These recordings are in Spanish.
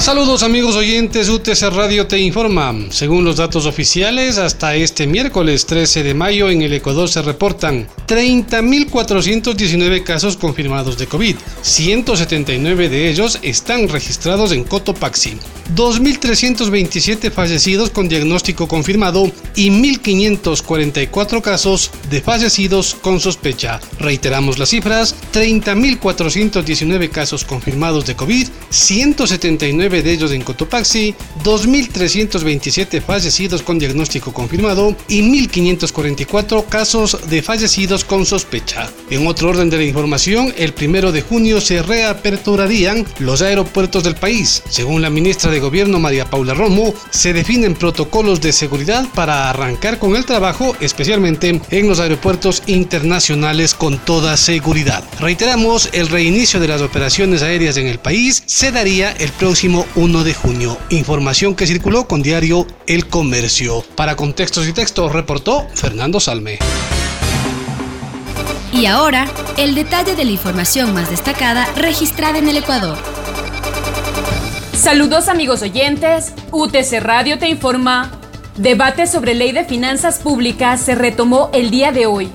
Saludos amigos oyentes, UTC Radio te informa. Según los datos oficiales, hasta este miércoles 13 de mayo en el Ecuador se reportan 30.419 casos confirmados de COVID. 179 de ellos están registrados en Cotopaxi. 2.327 fallecidos con diagnóstico confirmado y 1.544 casos de fallecidos con sospecha. Reiteramos las cifras, 30.419 casos confirmados de COVID, 179 de ellos en Cotopaxi, 2.327 fallecidos con diagnóstico confirmado y 1.544 casos de fallecidos con sospecha. En otro orden de la información, el primero de junio se reaperturarían los aeropuertos del país. Según la ministra de Gobierno María Paula Romo, se definen protocolos de seguridad para arrancar con el trabajo, especialmente en los aeropuertos internacionales con toda seguridad. Reiteramos, el reinicio de las operaciones aéreas en el país se daría el próximo 1 de junio. Información que circuló con diario El Comercio. Para contextos y textos reportó Fernando Salme. Y ahora, el detalle de la información más destacada registrada en el Ecuador. Saludos amigos oyentes, UTC Radio te informa. Debate sobre ley de finanzas públicas se retomó el día de hoy.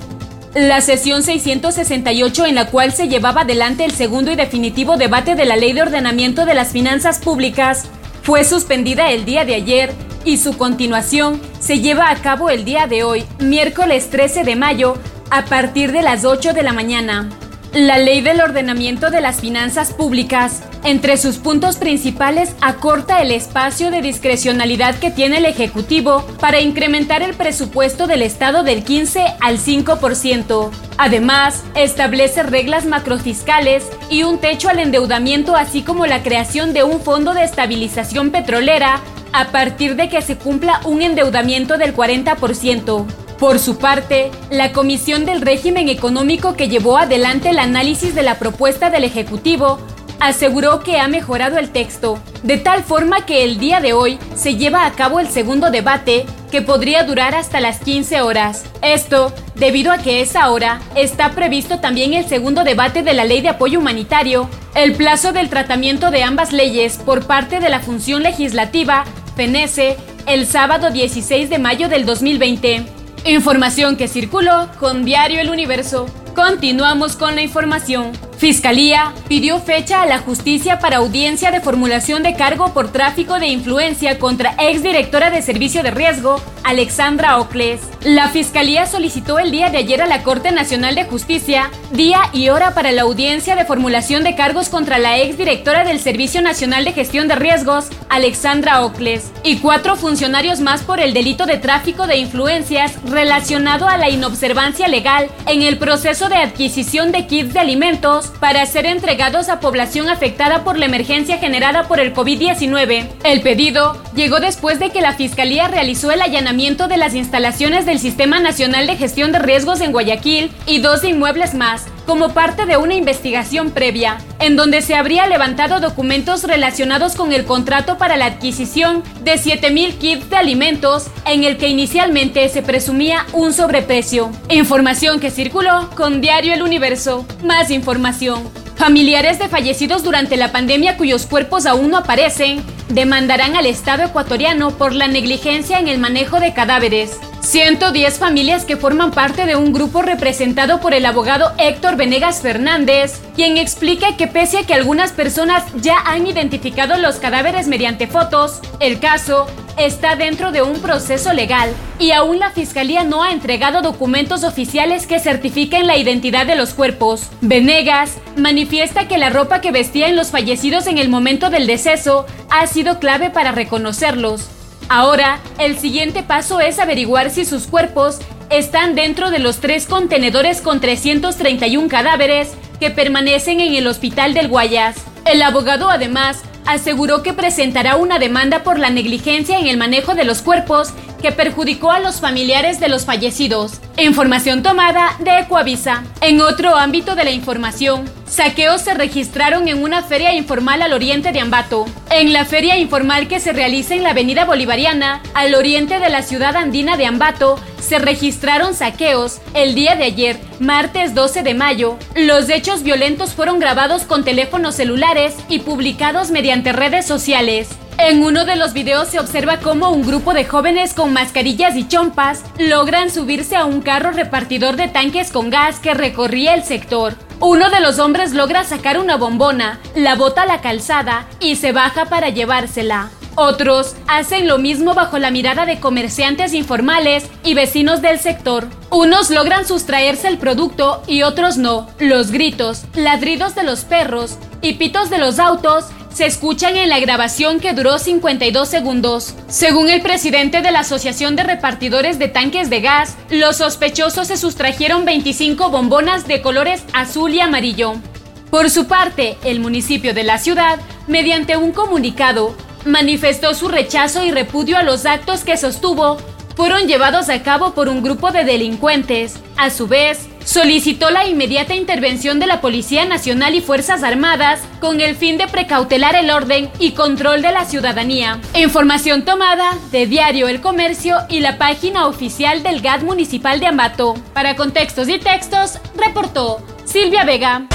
La sesión 668 en la cual se llevaba adelante el segundo y definitivo debate de la Ley de Ordenamiento de las Finanzas Públicas fue suspendida el día de ayer y su continuación se lleva a cabo el día de hoy, miércoles 13 de mayo, a partir de las 8 de la mañana. La ley del ordenamiento de las finanzas públicas, entre sus puntos principales, acorta el espacio de discrecionalidad que tiene el Ejecutivo para incrementar el presupuesto del Estado del 15 al 5%. Además, establece reglas macrofiscales y un techo al endeudamiento, así como la creación de un fondo de estabilización petrolera a partir de que se cumpla un endeudamiento del 40%. Por su parte, la Comisión del Régimen Económico que llevó adelante el análisis de la propuesta del Ejecutivo aseguró que ha mejorado el texto, de tal forma que el día de hoy se lleva a cabo el segundo debate que podría durar hasta las 15 horas. Esto debido a que esa hora está previsto también el segundo debate de la Ley de Apoyo Humanitario. El plazo del tratamiento de ambas leyes por parte de la función legislativa fenece el sábado 16 de mayo del 2020. Información que circuló con Diario El Universo. Continuamos con la información. Fiscalía pidió fecha a la justicia para audiencia de formulación de cargo por tráfico de influencia contra exdirectora de Servicio de Riesgo, Alexandra Ocles. La Fiscalía solicitó el día de ayer a la Corte Nacional de Justicia día y hora para la audiencia de formulación de cargos contra la exdirectora del Servicio Nacional de Gestión de Riesgos, Alexandra Ocles, y cuatro funcionarios más por el delito de tráfico de influencias relacionado a la inobservancia legal en el proceso de adquisición de kits de alimentos para ser entregados a población afectada por la emergencia generada por el COVID-19. El pedido llegó después de que la Fiscalía realizó el allanamiento de las instalaciones del Sistema Nacional de Gestión de Riesgos en Guayaquil y dos inmuebles más como parte de una investigación previa, en donde se habría levantado documentos relacionados con el contrato para la adquisición de 7.000 kits de alimentos, en el que inicialmente se presumía un sobreprecio. Información que circuló con Diario El Universo. Más información. Familiares de fallecidos durante la pandemia cuyos cuerpos aún no aparecen demandarán al Estado ecuatoriano por la negligencia en el manejo de cadáveres. 110 familias que forman parte de un grupo representado por el abogado Héctor Venegas Fernández, quien explica que pese a que algunas personas ya han identificado los cadáveres mediante fotos, el caso está dentro de un proceso legal y aún la Fiscalía no ha entregado documentos oficiales que certifiquen la identidad de los cuerpos. Venegas manifiesta que la ropa que vestían los fallecidos en el momento del deceso ha sido clave para reconocerlos. Ahora, el siguiente paso es averiguar si sus cuerpos están dentro de los tres contenedores con 331 cadáveres que permanecen en el hospital del Guayas. El abogado además aseguró que presentará una demanda por la negligencia en el manejo de los cuerpos que perjudicó a los familiares de los fallecidos. Información tomada de Ecoavisa. En otro ámbito de la información, saqueos se registraron en una feria informal al oriente de Ambato. En la feria informal que se realiza en la avenida Bolivariana, al oriente de la ciudad andina de Ambato, se registraron saqueos el día de ayer, martes 12 de mayo. Los hechos violentos fueron grabados con teléfonos celulares y publicados mediante redes sociales. En uno de los videos se observa cómo un grupo de jóvenes con mascarillas y chompas logran subirse a un carro repartidor de tanques con gas que recorría el sector. Uno de los hombres logra sacar una bombona, la bota a la calzada y se baja para llevársela. Otros hacen lo mismo bajo la mirada de comerciantes informales y vecinos del sector. Unos logran sustraerse el producto y otros no. Los gritos, ladridos de los perros y pitos de los autos se escuchan en la grabación que duró 52 segundos. Según el presidente de la Asociación de Repartidores de Tanques de Gas, los sospechosos se sustrajeron 25 bombonas de colores azul y amarillo. Por su parte, el municipio de la ciudad, mediante un comunicado, manifestó su rechazo y repudio a los actos que sostuvo fueron llevados a cabo por un grupo de delincuentes. A su vez, solicitó la inmediata intervención de la Policía Nacional y Fuerzas Armadas con el fin de precautelar el orden y control de la ciudadanía. Información tomada de Diario El Comercio y la página oficial del GAT Municipal de Ambato. Para contextos y textos, reportó Silvia Vega.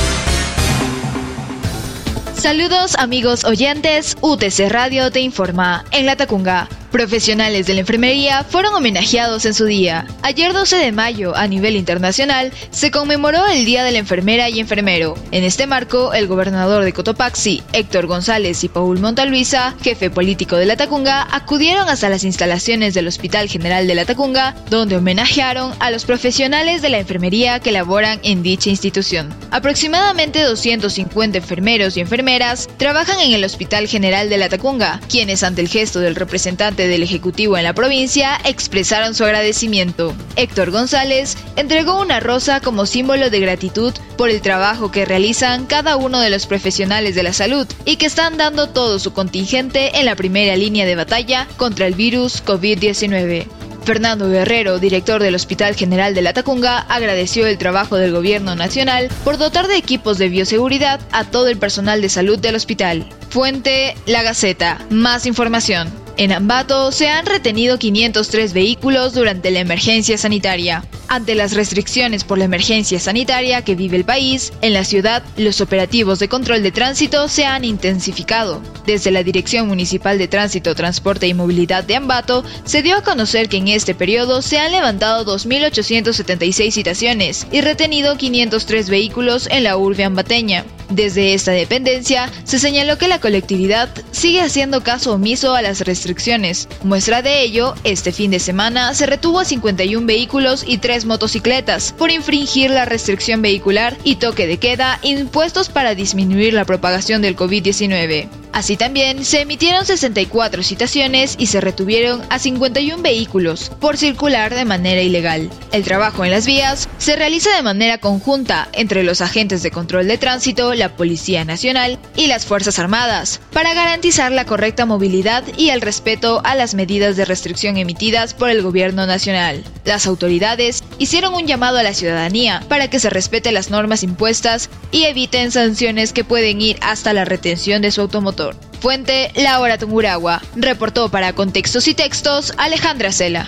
Saludos amigos oyentes, UTC Radio te informa en La Tacunga. Profesionales de la enfermería fueron homenajeados en su día. Ayer 12 de mayo, a nivel internacional, se conmemoró el Día de la Enfermera y Enfermero. En este marco, el gobernador de Cotopaxi, Héctor González y Paul Montaluisa, jefe político de la Tacunga, acudieron hasta las instalaciones del Hospital General de la Tacunga, donde homenajearon a los profesionales de la enfermería que laboran en dicha institución. Aproximadamente 250 enfermeros y enfermeras trabajan en el Hospital General de la Tacunga, quienes ante el gesto del representante del Ejecutivo en la provincia expresaron su agradecimiento. Héctor González entregó una rosa como símbolo de gratitud por el trabajo que realizan cada uno de los profesionales de la salud y que están dando todo su contingente en la primera línea de batalla contra el virus COVID-19. Fernando Guerrero, director del Hospital General de la Tacunga, agradeció el trabajo del gobierno nacional por dotar de equipos de bioseguridad a todo el personal de salud del hospital. Fuente La Gaceta. Más información. En Ambato se han retenido 503 vehículos durante la emergencia sanitaria. Ante las restricciones por la emergencia sanitaria que vive el país, en la ciudad los operativos de control de tránsito se han intensificado. Desde la Dirección Municipal de Tránsito, Transporte y Movilidad de Ambato, se dio a conocer que en este periodo se han levantado 2.876 citaciones y retenido 503 vehículos en la urbe ambateña. Desde esta dependencia, se señaló que la colectividad sigue haciendo caso omiso a las restricciones. Muestra de ello, este fin de semana se retuvo a 51 vehículos y 3 motocicletas por infringir la restricción vehicular y toque de queda impuestos para disminuir la propagación del COVID-19. Así también se emitieron 64 citaciones y se retuvieron a 51 vehículos por circular de manera ilegal. El trabajo en las vías se realiza de manera conjunta entre los agentes de control de tránsito, la Policía Nacional y las Fuerzas Armadas para garantizar la correcta movilidad y el respeto a las medidas de restricción emitidas por el Gobierno Nacional. Las autoridades hicieron un llamado a la ciudadanía para que se respete las normas impuestas y eviten sanciones que pueden ir hasta la retención de su automotor Fuente Laura Tunguragua. Reportó para Contextos y Textos Alejandra Cela.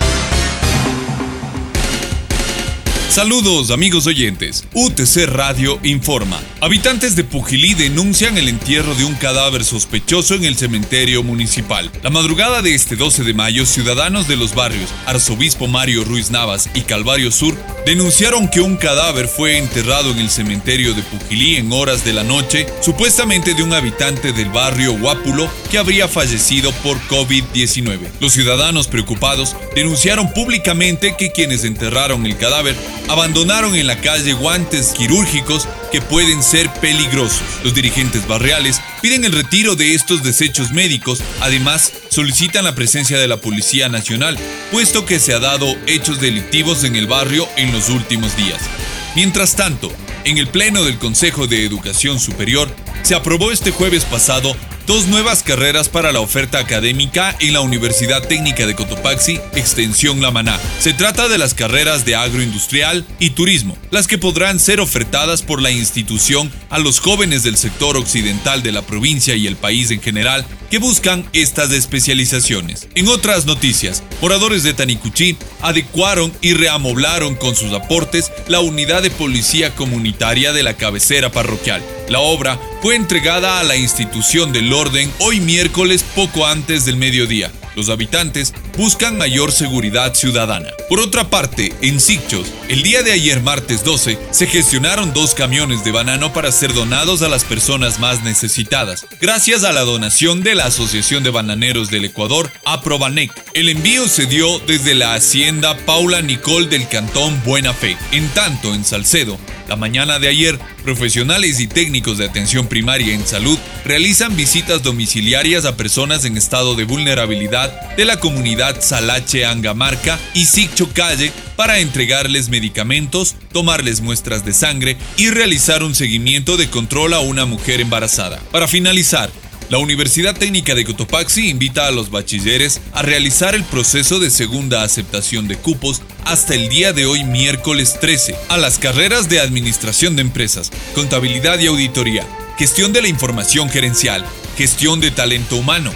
Saludos amigos oyentes. UTC Radio informa. Habitantes de Pujilí denuncian el entierro de un cadáver sospechoso en el cementerio municipal. La madrugada de este 12 de mayo, ciudadanos de los barrios Arzobispo Mario Ruiz Navas y Calvario Sur denunciaron que un cadáver fue enterrado en el cementerio de Pujilí en horas de la noche, supuestamente de un habitante del barrio Huápulo que habría fallecido por COVID-19. Los ciudadanos preocupados denunciaron públicamente que quienes enterraron el cadáver abandonaron en la calle guantes quirúrgicos que pueden ser peligrosos. Los dirigentes barriales piden el retiro de estos desechos médicos, además solicitan la presencia de la Policía Nacional, puesto que se ha dado hechos delictivos en el barrio en los últimos días. Mientras tanto, en el Pleno del Consejo de Educación Superior, se aprobó este jueves pasado dos nuevas carreras para la oferta académica en la Universidad Técnica de Cotopaxi, Extensión La Maná. Se trata de las carreras de agroindustrial y turismo, las que podrán ser ofertadas por la institución a los jóvenes del sector occidental de la provincia y el país en general que buscan estas especializaciones. En otras noticias, moradores de Tanicuchí adecuaron y reamoblaron con sus aportes la unidad de policía comunitaria de la cabecera parroquial. La obra fue entregada a la institución del orden hoy miércoles poco antes del mediodía los habitantes buscan mayor seguridad ciudadana. Por otra parte, en Sicchos, el día de ayer martes 12, se gestionaron dos camiones de banano para ser donados a las personas más necesitadas, gracias a la donación de la Asociación de Bananeros del Ecuador, APROBANEC. El envío se dio desde la hacienda Paula Nicole del Cantón Buena Fe. En tanto, en Salcedo, la mañana de ayer, profesionales y técnicos de atención primaria en salud realizan visitas domiciliarias a personas en estado de vulnerabilidad de la comunidad Salache Angamarca y Siccho Calle para entregarles medicamentos, tomarles muestras de sangre y realizar un seguimiento de control a una mujer embarazada. Para finalizar, la Universidad Técnica de Cotopaxi invita a los bachilleres a realizar el proceso de segunda aceptación de cupos hasta el día de hoy miércoles 13 a las carreras de Administración de Empresas, Contabilidad y Auditoría, Gestión de la Información Gerencial, Gestión de Talento Humano,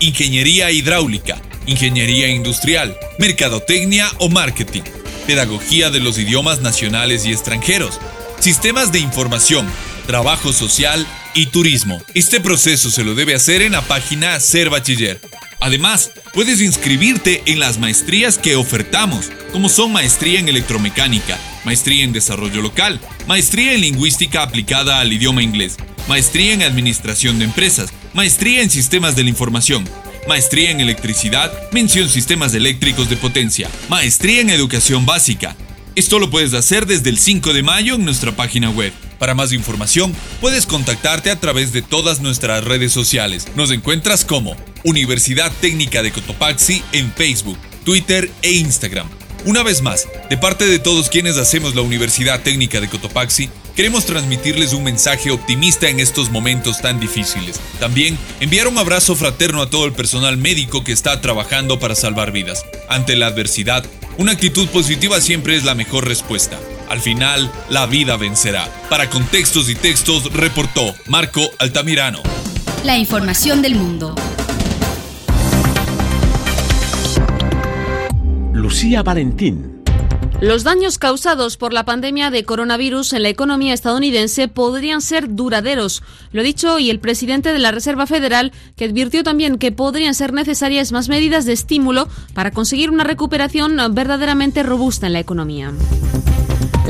Ingeniería Hidráulica, Ingeniería Industrial, Mercadotecnia o Marketing, Pedagogía de los idiomas nacionales y extranjeros, Sistemas de Información, Trabajo Social y turismo. Este proceso se lo debe hacer en la página Ser Bachiller. Además, puedes inscribirte en las maestrías que ofertamos, como son maestría en electromecánica, maestría en desarrollo local, maestría en lingüística aplicada al idioma inglés, maestría en administración de empresas, maestría en sistemas de la información, maestría en electricidad, mención sistemas eléctricos de potencia, maestría en educación básica. Esto lo puedes hacer desde el 5 de mayo en nuestra página web para más información, puedes contactarte a través de todas nuestras redes sociales. Nos encuentras como Universidad Técnica de Cotopaxi en Facebook, Twitter e Instagram. Una vez más, de parte de todos quienes hacemos la Universidad Técnica de Cotopaxi, queremos transmitirles un mensaje optimista en estos momentos tan difíciles. También enviar un abrazo fraterno a todo el personal médico que está trabajando para salvar vidas. Ante la adversidad, una actitud positiva siempre es la mejor respuesta. Al final, la vida vencerá. Para contextos y textos, reportó Marco Altamirano. La información del mundo. Lucía Valentín. Los daños causados por la pandemia de coronavirus en la economía estadounidense podrían ser duraderos. Lo ha dicho hoy el presidente de la Reserva Federal, que advirtió también que podrían ser necesarias más medidas de estímulo para conseguir una recuperación verdaderamente robusta en la economía.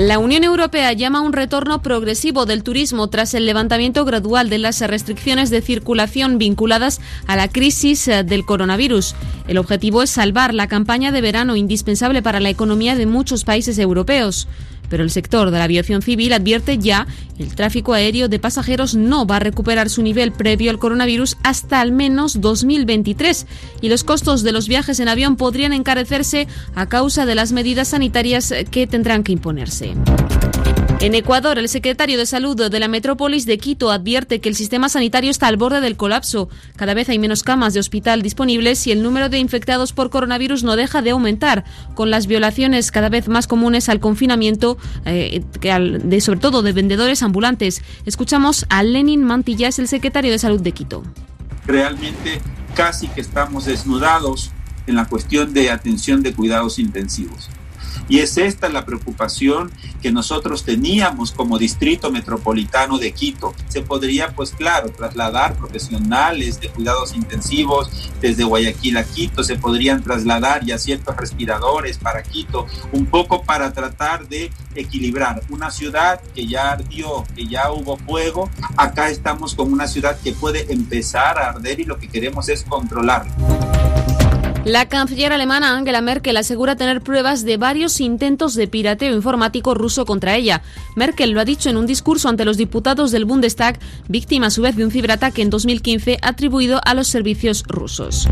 La Unión Europea llama a un retorno progresivo del turismo tras el levantamiento gradual de las restricciones de circulación vinculadas a la crisis eh, del coronavirus. El objetivo es salvar la campaña de verano indispensable para la economía de muchos países europeos pero el sector de la aviación civil advierte ya el tráfico aéreo de pasajeros no va a recuperar su nivel previo al coronavirus hasta al menos 2023 y los costos de los viajes en avión podrían encarecerse a causa de las medidas sanitarias que tendrán que imponerse. En Ecuador, el secretario de Salud de la metrópolis de Quito advierte que el sistema sanitario está al borde del colapso. Cada vez hay menos camas de hospital disponibles y el número de infectados por coronavirus no deja de aumentar, con las violaciones cada vez más comunes al confinamiento, eh, de, sobre todo de vendedores ambulantes. Escuchamos a Lenin Mantillas, el secretario de Salud de Quito. Realmente casi que estamos desnudados en la cuestión de atención de cuidados intensivos. Y es esta la preocupación que nosotros teníamos como distrito metropolitano de Quito. Se podría, pues claro, trasladar profesionales de cuidados intensivos desde Guayaquil a Quito, se podrían trasladar ya ciertos respiradores para Quito, un poco para tratar de equilibrar una ciudad que ya ardió, que ya hubo fuego. Acá estamos con una ciudad que puede empezar a arder y lo que queremos es controlarlo. La canciller alemana Angela Merkel asegura tener pruebas de varios intentos de pirateo informático ruso contra ella. Merkel lo ha dicho en un discurso ante los diputados del Bundestag, víctima a su vez de un ciberataque en 2015 atribuido a los servicios rusos.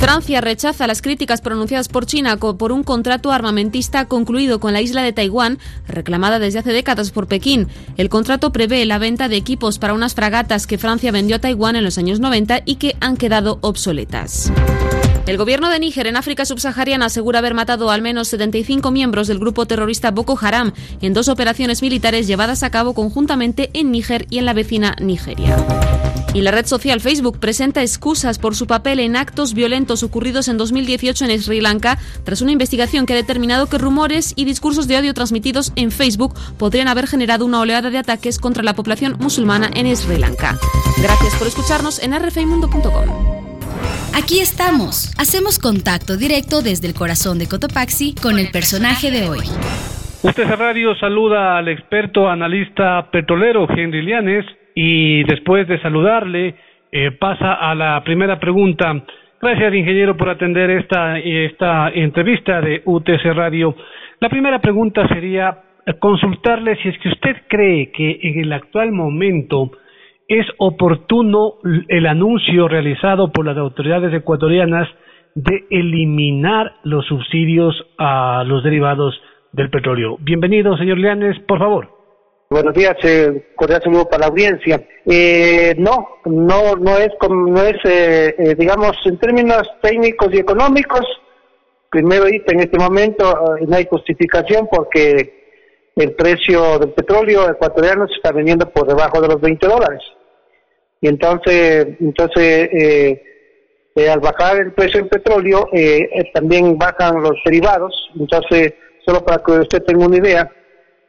Francia rechaza las críticas pronunciadas por China por un contrato armamentista concluido con la isla de Taiwán, reclamada desde hace décadas por Pekín. El contrato prevé la venta de equipos para unas fragatas que Francia vendió a Taiwán en los años 90 y que han quedado obsoletas. El gobierno de Níger en África subsahariana asegura haber matado al menos 75 miembros del grupo terrorista Boko Haram en dos operaciones militares llevadas a cabo conjuntamente en Níger y en la vecina Nigeria. Y la red social Facebook presenta excusas por su papel en actos violentos ocurridos en 2018 en Sri Lanka, tras una investigación que ha determinado que rumores y discursos de odio transmitidos en Facebook podrían haber generado una oleada de ataques contra la población musulmana en Sri Lanka. Gracias por escucharnos en rfimundo.com. Aquí estamos. Hacemos contacto directo desde el corazón de Cotopaxi con el personaje de hoy. Usted Radio saluda al experto analista petrolero Henry Lianes y después de saludarle eh, pasa a la primera pregunta. Gracias, ingeniero, por atender esta, esta entrevista de UTC Radio. La primera pregunta sería consultarle si es que usted cree que en el actual momento es oportuno el anuncio realizado por las autoridades ecuatorianas de eliminar los subsidios a los derivados del petróleo. Bienvenido, señor Leanes, por favor. Buenos días, eh, cordial saludo para la audiencia. Eh, no, no, no es, no es, eh, eh, digamos, en términos técnicos y económicos. Primero en este momento no hay justificación porque el precio del petróleo ecuatoriano se está vendiendo por debajo de los 20 dólares y entonces, entonces eh, eh, al bajar el precio del petróleo, eh, también bajan los derivados. Entonces, solo para que usted tenga una idea,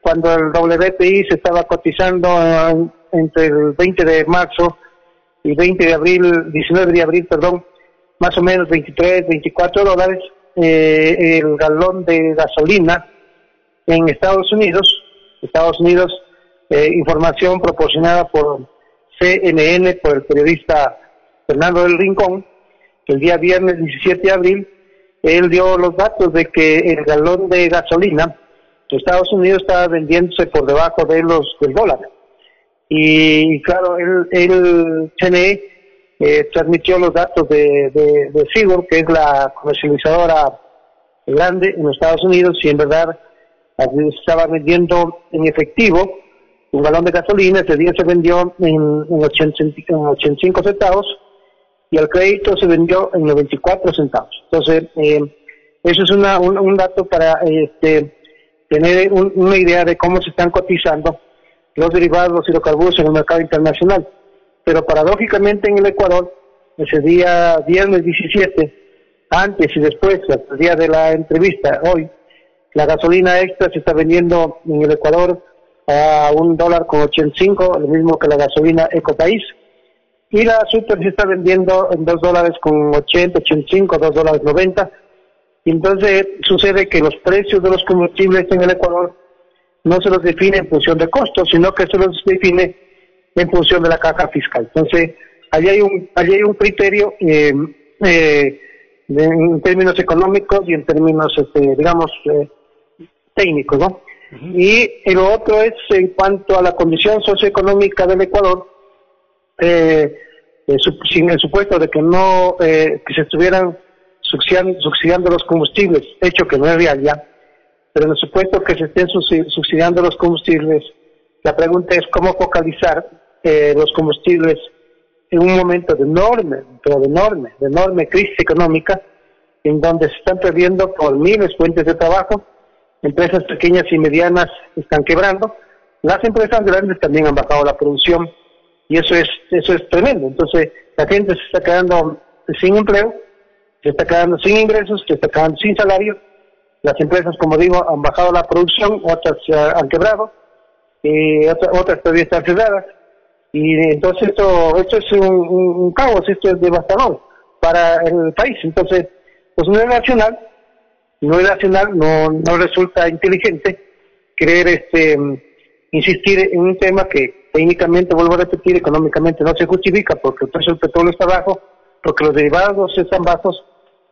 cuando el WTI se estaba cotizando entre el 20 de marzo y 20 de abril, 19 de abril, perdón, más o menos 23, 24 dólares, el galón de gasolina en Estados Unidos, Estados Unidos, información proporcionada por CNN por el periodista Fernando del Rincón, que el día viernes 17 de abril, él dio los datos de que el galón de gasolina de Estados Unidos estaba vendiéndose por debajo de los del dólar. Y claro, el, el CNE eh, transmitió los datos de, de, de que es la comercializadora grande en Estados Unidos, y en verdad estaba vendiendo en efectivo un galón de gasolina ese día se vendió en, en, 85 centavos y el crédito se vendió en 94 centavos. Entonces, eh, eso es una, un, dato para este, tener una idea de cómo se están cotizando los derivados, los hidrocarburos en el mercado internacional. Pero paradójicamente en el Ecuador, ese día viernes 17, antes y después, el día de la entrevista, hoy, la gasolina extra se está vendiendo en el Ecuador a un dólar con 85, lo mismo que la gasolina Ecopaís. Y la super se está vendiendo en dos dólares con 80, 85, dos dólares 90. Y entonces sucede que los precios de los combustibles en el Ecuador no se los define en función de costos, sino que se los define en función de la caja fiscal. Entonces, allí hay un, allí hay un criterio eh, eh, en términos económicos y en términos, este, digamos, eh, técnicos, ¿no? Y el otro es en cuanto a la condición socioeconómica del Ecuador, eh, eh sin el supuesto de que no eh, que se estuvieran subsidiando, los combustibles, hecho que no es real ya, pero en el supuesto que se estén subsidiando los combustibles, la pregunta es cómo focalizar eh, los combustibles en un momento de enorme, pero de enorme, de enorme crisis económica, en donde se están perdiendo por miles fuentes de trabajo, empresas pequeñas y medianas están quebrando, las empresas grandes también han bajado la producción y eso es eso es tremendo. Entonces la gente se está quedando sin empleo, se está quedando sin ingresos, se está quedando sin salario. Las empresas, como digo, han bajado la producción, otras han quebrado, y otras, todavía están cerradas. Y entonces esto, esto es un, caos, esto es devastador para el país. Entonces, pues no nacional no es racional, no, no resulta inteligente querer este, insistir en un tema que técnicamente, vuelvo a repetir, económicamente no se justifica porque el precio del petróleo está bajo, porque los derivados están bajos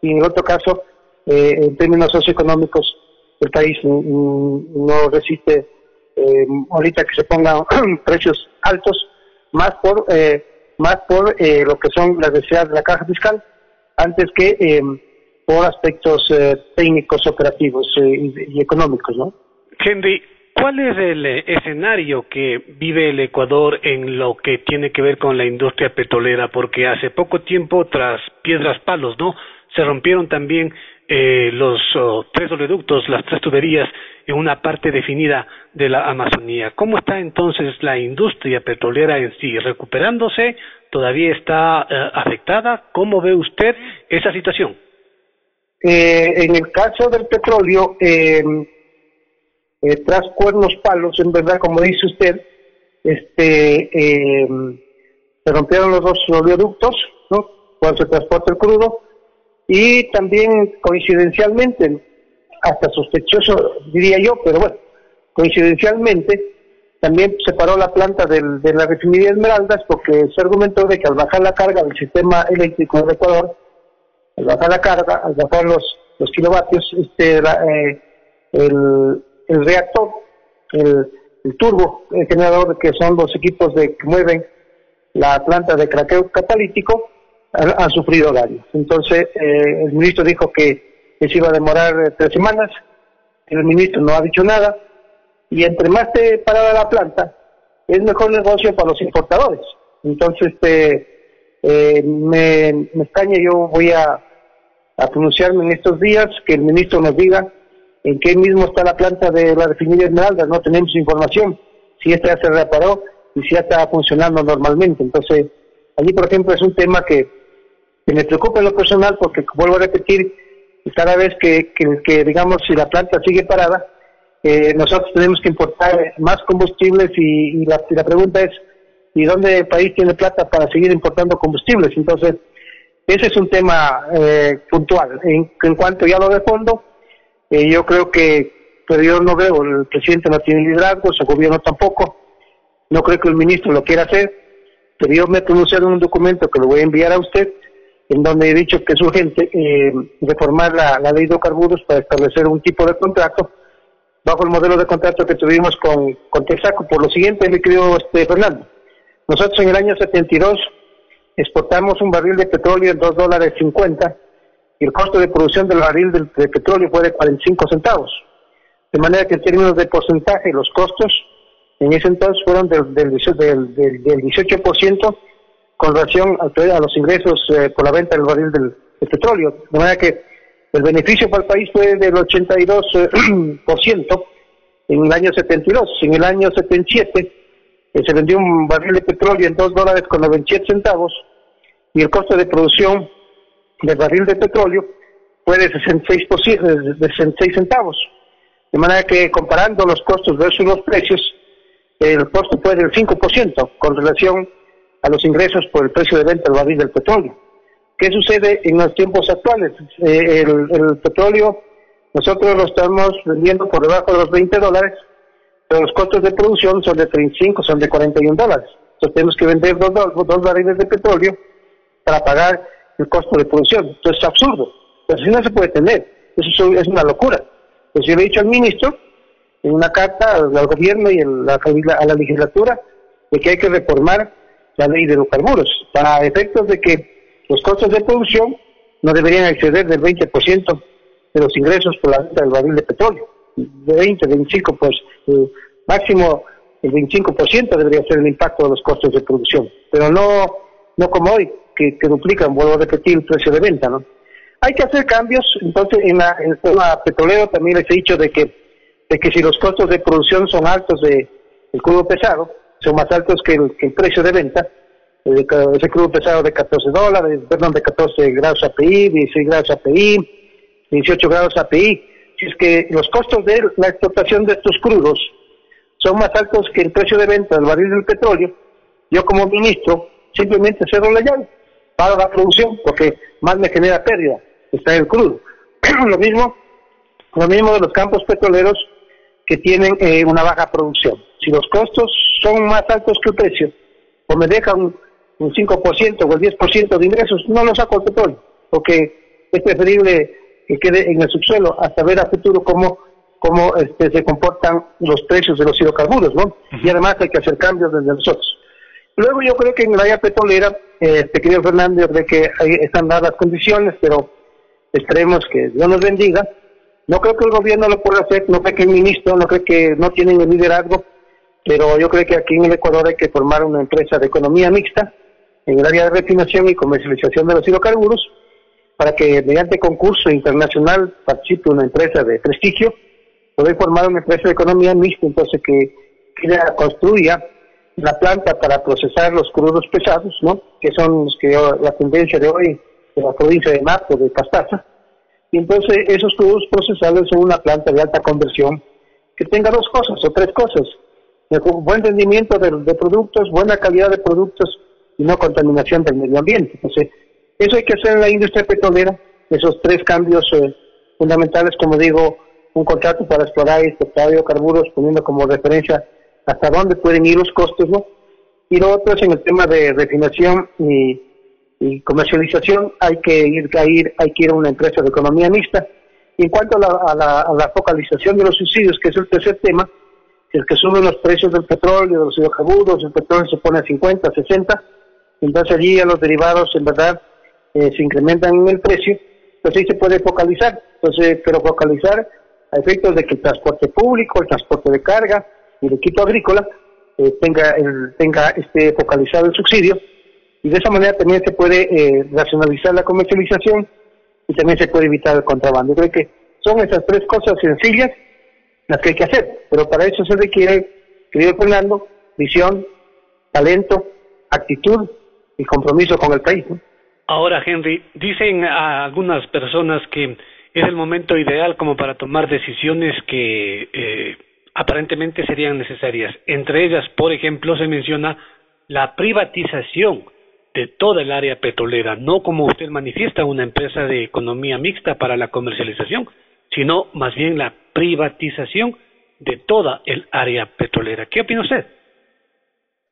y en el otro caso, eh, en términos socioeconómicos, el país no resiste eh, ahorita que se pongan precios altos, más por eh, más por eh, lo que son las necesidades de la caja fiscal, antes que em, por aspectos técnicos, operativos y, y, económicos, ¿no? Henry, ¿cuál es el escenario que vive el Ecuador en lo que tiene que ver con la industria petrolera? Porque hace poco tiempo, tras piedras palos, ¿no? Se rompieron también eh, los oh, tres oleoductos, las tres tuberías en una parte definida de la Amazonía. ¿Cómo está entonces la industria petrolera en sí? ¿Recuperándose? ¿Todavía está eh, afectada? ¿Cómo ve usted esa situación? Eh, en el caso del petróleo, em, tras cuernos palos, en verdad, como dice usted, este, em, se rompieron los dos oleoductos, ¿no? Cuando se transporta el crudo, y también coincidencialmente, hasta sospechoso diría yo, pero bueno, coincidencialmente también se paró la planta del, de la refinería Esmeraldas porque se argumentó de que al bajar la carga del sistema eléctrico del Ecuador, al bajar la carga, al bajar los, kilovatios, este, eh, el, reactor, el, turbo, el generador, que son los equipos de, que mueven la planta de craqueo catalítico, han, sufrido daños. Entonces, eh, el ministro dijo que, se iba a demorar eh, tres semanas, el ministro no ha dicho nada, y entre más se parada la planta, es mejor negocio para los importadores. Entonces, este, eh, me, me extraña, yo voy a, pronunciarme en estos días, que el ministro nos diga en qué mismo está la planta de la refinería Esmeralda, no tenemos información, si esta ya se reparó y si ya está funcionando normalmente. Entonces, allí, por ejemplo, es un tema que que me preocupa en lo personal porque, vuelvo a repetir, cada vez que, que, digamos, si la planta sigue parada, eh, nosotros tenemos que importar más combustibles y, la, pregunta es, ¿y dónde el país tiene plata para seguir importando combustibles? Entonces, ese es un tema eh, puntual. En, cuanto ya lo de fondo, eh, yo creo que, pero yo no veo, el presidente no tiene liderazgo, su gobierno tampoco, no creo que el ministro lo quiera hacer, pero yo me he pronunciado en un documento que lo voy a enviar a usted, en donde he dicho que es urgente eh, reformar la, ley de hidrocarburos para establecer un tipo de contrato bajo el modelo de contrato que tuvimos con, con Texaco. Por lo siguiente, mi querido este, Fernando, nosotros en el año 72 exportamos un barril de petróleo en 2 dólares 50 y el costo de producción del barril de, petróleo fue de 45 centavos. De manera que en términos de porcentaje, los costos en ese entonces fueron del, del, del, del 18% con relación a, los ingresos eh, por la venta del barril del, petróleo. De manera que el beneficio para el país fue del 82% en el año 72. En el año 77 eh, se vendió un barril de petróleo en 2 dólares con 97 centavos y el costo de producción del barril de petróleo fue de 66, de 66 centavos. De manera que comparando los costos versus los precios, el costo fue del 5% con relación a los ingresos por el precio de venta del barril del petróleo. ¿Qué sucede en los tiempos actuales? Eh, el, petróleo nosotros lo estamos vendiendo por debajo de los 20 dólares, pero los costos de producción son de 35, son de 41 dólares. Entonces tenemos que vender dos, dos, barriles de petróleo para pagar el costo de producción. Entonces es absurdo. Así no se puede tener. Eso es una locura. Pues yo le he dicho al ministro en una carta al, gobierno y a la legislatura de que hay que reformar la ley de hidrocarburos, para efectos de que los costos de producción no deberían exceder del 20% de los ingresos por la venta del barril de petróleo. De 20, 25, pues máximo el 25% debería ser el impacto de los costos de producción, pero no, no como hoy, que, duplican, vuelvo a repetir, el precio de venta, ¿no? Hay que hacer cambios, entonces en, la, el tema petrolero también les he dicho de que, de que si los costos de producción son altos de el crudo pesado, son más altos que el, precio de venta. Eh, ese crudo pesado de 14 dólares, perdón, de 14 grados API, 16 grados API, 18 grados API. Es que los costos de la explotación de estos crudos son más altos que el precio de venta del barril del petróleo, yo como ministro simplemente cierro la llave, para la producción, porque más me genera pérdida, está el crudo. lo mismo, lo mismo de los campos petroleros que tienen eh, una baja producción. Si los costos son más altos que el precio, o me dejan un, 5% o el 10% de ingresos, no lo saco el petróleo, porque es preferible que quede en el subsuelo hasta ver a futuro cómo cómo este, se comportan los precios de los hidrocarburos, ¿no? Y además hay que hacer cambios desde nosotros. Luego yo creo que en la área petrolera, este querido Fernando, yo creo que ahí están dadas las condiciones, pero esperemos que Dios nos bendiga. No creo que el gobierno lo pueda hacer, no creo que el ministro, no creo que no tienen el liderazgo, pero yo creo que aquí en el Ecuador hay que formar una empresa de economía mixta en el área de refinación y comercialización de los hidrocarburos para que mediante concurso internacional participe una empresa de prestigio poder formar una empresa de economía mixta, entonces que, que construya la planta para procesar los crudos pesados, ¿no? que son los que la tendencia de hoy de la provincia de Mato, de Pastaza, y entonces esos crudos procesables son una planta de alta conversión que tenga dos cosas o tres cosas, buen rendimiento de, productos, buena calidad de productos y no contaminación del medio ambiente. Entonces, eso hay que hacer en la industria petrolera, esos tres cambios eh, fundamentales, como digo, un contrato para explorar y exportar hidrocarburos, poniendo como referencia hasta dónde pueden ir los costos, ¿no? Y lo otro es en el tema de refinación y, comercialización, hay que ir, hay, ir, hay que ir a una empresa de economía mixta. Y en cuanto a la, focalización de los subsidios, que es el tercer tema, el que suben los precios del petróleo, de los hidrocarburos, el petróleo se pone a 50, 60, entonces allí a los derivados en verdad eh, se incrementan en el precio, pues ahí se puede focalizar, entonces, pero focalizar a efectos de que el transporte público, el transporte de carga y el equipo agrícola eh, tenga, el, tenga este focalizado el subsidio y de esa manera también se puede eh, racionalizar la comercialización y también se puede evitar el contrabando. Creo que son esas tres cosas sencillas las que hay que hacer, pero para eso se requiere, querido Fernando, visión, talento, actitud y compromiso con el país. Ahora, Henry, dicen a algunas personas que es el momento ideal como para tomar decisiones que eh, aparentemente serían necesarias. Entre ellas, por ejemplo, se menciona la privatización de toda el área petrolera, no como usted manifiesta una empresa de economía mixta para la comercialización, sino más bien la privatización de toda el área petrolera. ¿Qué opina usted?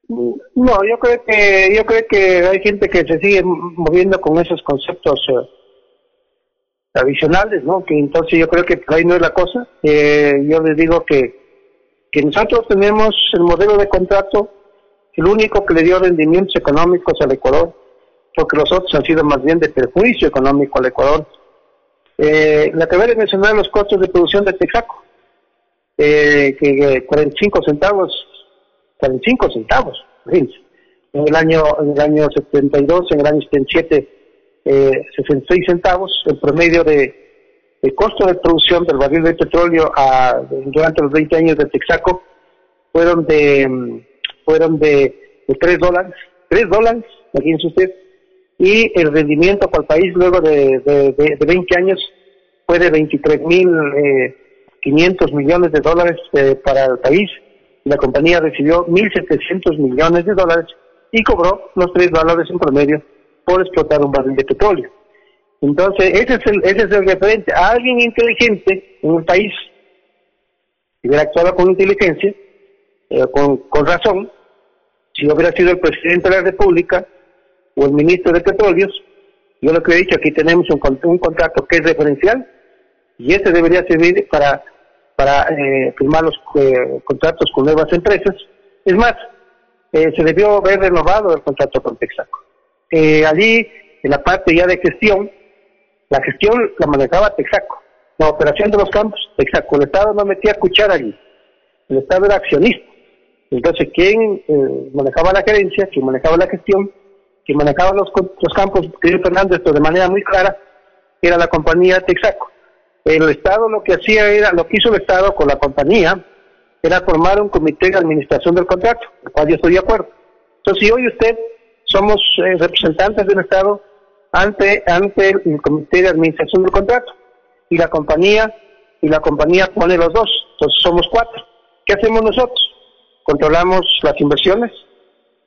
No, yo creo que yo creo que hay gente que se sigue moviendo con esos conceptos eh, tradicionales, ¿no? Que entonces yo creo que ahí no es la cosa. Eh, yo les digo que, que nosotros tenemos el modelo de contrato, el único que le dio rendimientos económicos al Ecuador, porque los otros han sido más bien de perjuicio económico al Ecuador. Eh, la acabé de mencionar los costos de producción de Texaco, eh, que 45 centavos, 45 centavos, en el año en el año 72, en el año 77 eh, 66 centavos, el promedio de, costo de producción del barril de petróleo a, durante los 20 años de Texaco fueron de fueron de, de 3 dólares, 3 dólares, imagínense usted, y el rendimiento para el país luego de, de, 20 años fue de 23 mil eh, 500 millones de dólares eh, para el país. La compañía recibió 1.700 millones de dólares y cobró los 3 dólares en promedio por explotar un barril de petróleo. Entonces, ese es el, ese es el referente. A alguien inteligente en un país, si hubiera actuado con inteligencia, eh, con, razón, si hubiera sido el presidente de la República o el ministro de Petróleos, yo lo que he dicho, aquí tenemos un, un contrato que es referencial y este debería servir para, para eh, firmar los eh, contratos con nuevas empresas. Es más, se debió haber renovado el contrato con Texaco. Eh, allí, en la parte ya de gestión, la gestión la manejaba Texaco. La operación de los campos, Texaco. El Estado no metía cuchara allí. El Estado era accionista. Entonces, ¿quién eh, manejaba la gerencia, quién manejaba la gestión, quién manejaba los, campos, querido Fernando, esto de manera muy clara, era la compañía Texaco. El Estado lo que hacía era, lo que hizo el Estado con la compañía, era formar un comité de administración del contrato, el cual yo estoy de acuerdo. Entonces, si hoy usted somos eh, representantes del Estado ante, ante el Comité de Administración del Contrato y la compañía y la compañía pone los dos, entonces somos cuatro. ¿Qué hacemos nosotros? Controlamos las inversiones,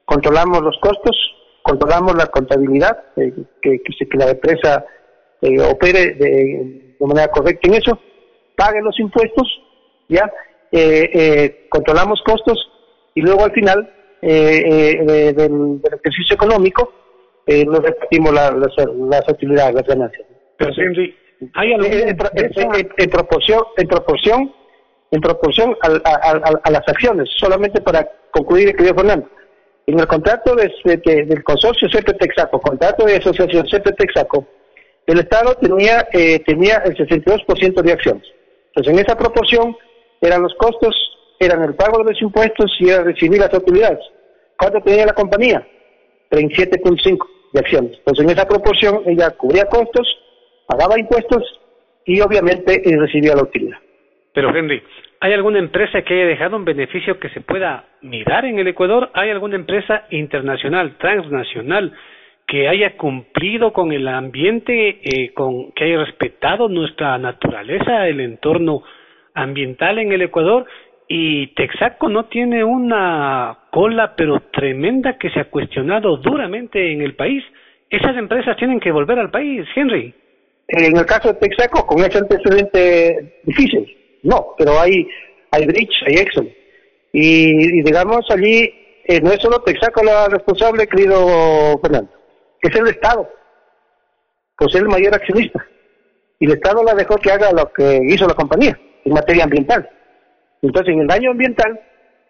controlamos los costos, controlamos la contabilidad, eh, que, que, la empresa eh, opere de, de, manera correcta en eso, pague los impuestos, ya, controlamos costos y luego al final eh, eh, del, ejercicio económico, eh, nos repartimos las, las actividades, las ganancias. Pero Henry, ¿hay en, proporción, en proporción, en proporción a, las acciones, solamente para concluir, querido Fernando. En el contrato de, del consorcio CPTEXACO, contrato de asociación CPTEXACO, el Estado tenía, eh, tenía el 62% de acciones. Entonces, en esa proporción eran los costos, eran el pago de los impuestos y era recibir las utilidades. ¿Cuánto tenía la compañía? 37.5 de acciones. Entonces, en esa proporción, ella cubría costos, pagaba impuestos y obviamente eh, recibía la utilidad. Pero Henry, ¿hay alguna empresa que haya dejado un beneficio que se pueda mirar en el Ecuador? ¿Hay alguna empresa internacional, transnacional, que haya cumplido con el ambiente, eh, con que haya respetado nuestra naturaleza, el entorno ambiental en el Ecuador? Y Texaco no tiene una cola pero tremenda que se ha cuestionado duramente en el país. Esas empresas tienen que volver al país, Henry. En el caso de Texaco, con ese antecedente difícil, no, pero hay, hay Bridge, hay Exxon. Y, digamos, allí eh, no es solo Texaco la responsable, querido Fernando, es el Estado, pues es el mayor accionista. Y el Estado la dejó que haga lo que hizo la compañía en materia ambiental. Entonces, en el daño ambiental,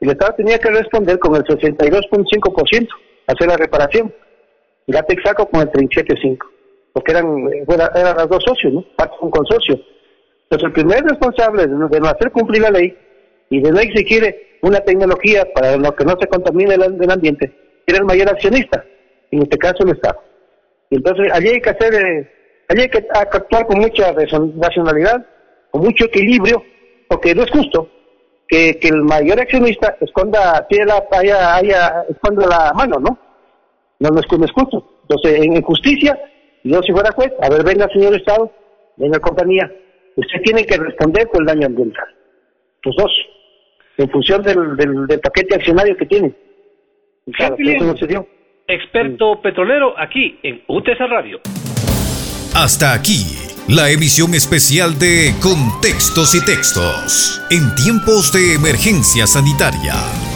el Estado tenía que responder con el 62.5%, hacer la reparación. Y la Texaco con el 37.5%, porque eran, eh, eran los dos socios, ¿no? Un consorcio. Entonces, el primer responsable de no, hacer cumplir la ley y de no exigir una tecnología para lo que no se contamine el, ambiente era el mayor accionista, en este caso el Estado. Y entonces, allí hay que hacer, eh, allí hay que actuar con mucha racionalidad, con mucho equilibrio, porque no es justo que, el mayor accionista esconda, la, haya, haya, esconda la mano, ¿no? No, no, es, no es justo. Entonces, en, justicia, yo si fuera juez, a ver, venga señor Estado, venga compañía, usted tiene que responder por el daño ambiental. Los dos, en función del, del, paquete accionario que tiene. claro, eso no se dio. Experto petrolero aquí en UTC Radio. Hasta aquí la emisión especial de Contextos y Textos en tiempos de emergencia sanitaria.